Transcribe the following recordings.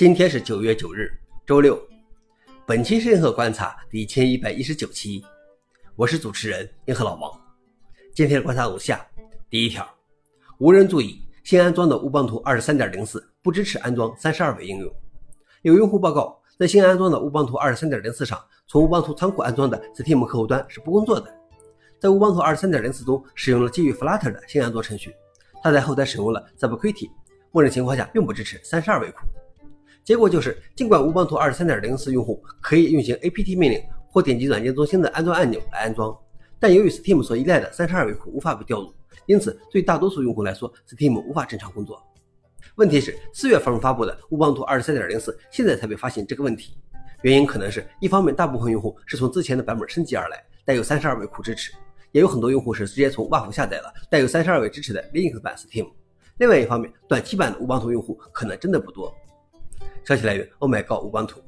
今天是九月九日，周六。本期是银河观察第一千一百一十九期，我是主持人银河老王。今天的观察如下：第一条，无人注意，新安装的乌邦图二十三点零四不支持安装三十二位应用。有用户报告，在新安装的乌邦图二十三点零四上，从乌邦图仓库安装的 Steam 客户端是不工作的。在乌邦图二十三点零四中，使用了基于 Flutter 的新安装程序，它在后台使用了 Subquity，默认情况下并不支持三十二位库。结果就是，尽管乌邦图二十三点零四用户可以运行 apt 命令或点击软件中心的安装按钮来安装，但由于 Steam 所依赖的三十二位库无法被调入，因此对大多数用户来说，Steam 无法正常工作。问题是，四月份发布的乌邦图二十三点零四现在才被发现这个问题，原因可能是一方面，大部分用户是从之前的版本升级而来，带有三十二位库支持，也有很多用户是直接从 WAF 下载了带有三十二位支持的 Linux 版 Steam。另外一方面，短期版的乌邦图用户可能真的不多。消息来源：Oh my god，乌邦图。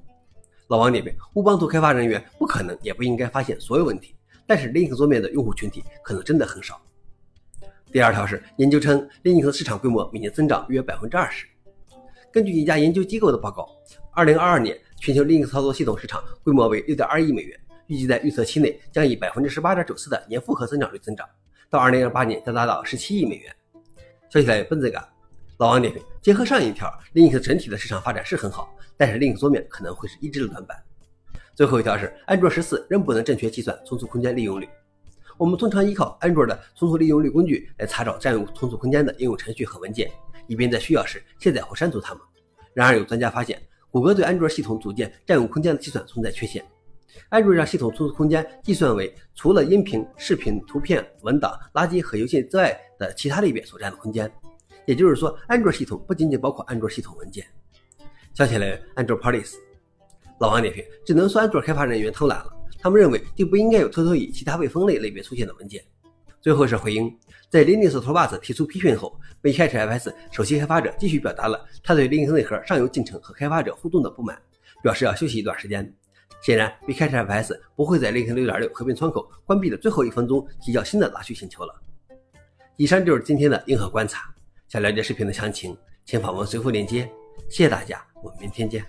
老王点评：乌邦图开发人员不可能也不应该发现所有问题，但是 Linux 桌面的用户群体可能真的很少。第二条是研究称，Linux 市场规模每年增长约百分之二十。根据一家研究机构的报告，二零二二年全球 Linux 操作系统市场规模为六点二亿美元，预计在预测期内将以百分之十八点九四的年复合增长率增长，到二零二八年将达到十七亿美元。消息来源：奔子感。老王点评：结合上一条，Linux 整体的市场发展是很好，但是 Linux 桌面可能会是一直的短板。最后一条是，安卓十四仍不能正确计算存储空间利用率。我们通常依靠安卓的存储利用率工具来查找占用存储空间的应用程序和文件，以便在需要时卸载或删除它们。然而，有专家发现，谷歌对安卓系统组件占用空间的计算存在缺陷。安卓让系统存储空间计算为除了音频、视频、图片、文档、垃圾和邮件之外的其他类别所占的空间。也就是说，安卓系统不仅仅包括安卓系统文件。消息来源：安卓 Police。老王点评：只能说安卓开发人员偷懒了，他们认为就不应该有偷偷以其他未分类类别出现的文件。最后是回应，在 Linux Torvalds 提出批评后，Bcachefs 首席开发者继续表达了他对 Linux 内核上游进程和开发者互动的不满，表示要休息一段时间。显然，Bcachefs 不会在 Linux 6.6合并窗口关闭的最后一分钟提交新的拉取请求了。以上就是今天的硬核观察。想了解视频的详情，请访问随后链接。谢谢大家，我们明天见。